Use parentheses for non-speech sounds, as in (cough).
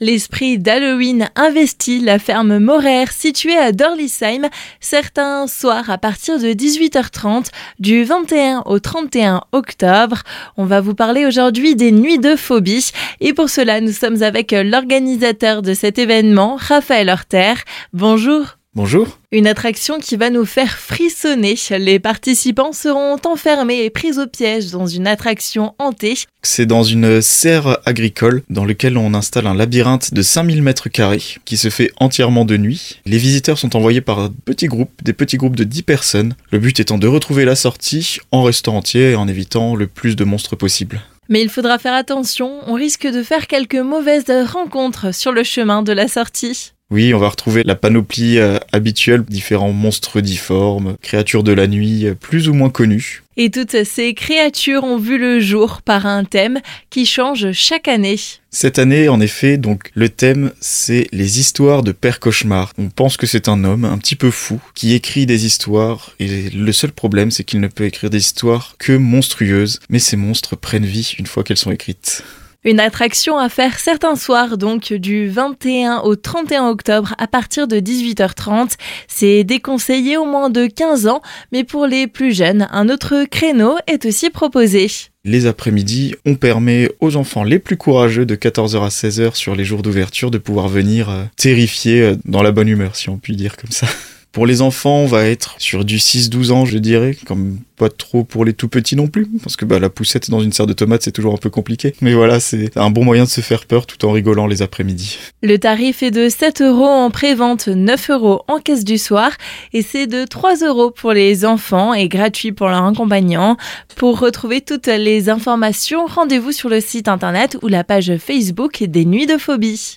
L'esprit d'Halloween investit la ferme Moraire située à Dorlisheim certains soirs à partir de 18h30 du 21 au 31 octobre. On va vous parler aujourd'hui des nuits de phobie et pour cela nous sommes avec l'organisateur de cet événement, Raphaël Horter. Bonjour. Bonjour. Une attraction qui va nous faire frissonner. Les participants seront enfermés et pris au piège dans une attraction hantée. C'est dans une serre agricole dans laquelle on installe un labyrinthe de 5000 mètres carrés qui se fait entièrement de nuit. Les visiteurs sont envoyés par petits groupes, des petits groupes de 10 personnes. Le but étant de retrouver la sortie en restant entier et en évitant le plus de monstres possible. Mais il faudra faire attention, on risque de faire quelques mauvaises rencontres sur le chemin de la sortie. Oui, on va retrouver la panoplie euh, habituelle, différents monstres difformes, créatures de la nuit euh, plus ou moins connues. Et toutes ces créatures ont vu le jour par un thème qui change chaque année. Cette année, en effet, donc le thème, c'est les histoires de Père Cauchemar. On pense que c'est un homme un petit peu fou qui écrit des histoires et le seul problème, c'est qu'il ne peut écrire des histoires que monstrueuses, mais ces monstres prennent vie une fois qu'elles sont écrites. Une attraction à faire certains soirs, donc du 21 au 31 octobre à partir de 18h30. C'est déconseillé au moins de 15 ans, mais pour les plus jeunes, un autre créneau est aussi proposé. Les après-midi, on permet aux enfants les plus courageux de 14h à 16h sur les jours d'ouverture de pouvoir venir euh, terrifier euh, dans la bonne humeur, si on peut dire comme ça. (laughs) Pour les enfants, on va être sur du 6-12 ans, je dirais, comme pas trop pour les tout petits non plus, parce que bah, la poussette dans une serre de tomates, c'est toujours un peu compliqué. Mais voilà, c'est un bon moyen de se faire peur tout en rigolant les après-midi. Le tarif est de 7 euros en pré-vente, 9 euros en caisse du soir, et c'est de 3 euros pour les enfants et gratuit pour leurs accompagnants. Pour retrouver toutes les informations, rendez-vous sur le site internet ou la page Facebook des Nuits de Phobie.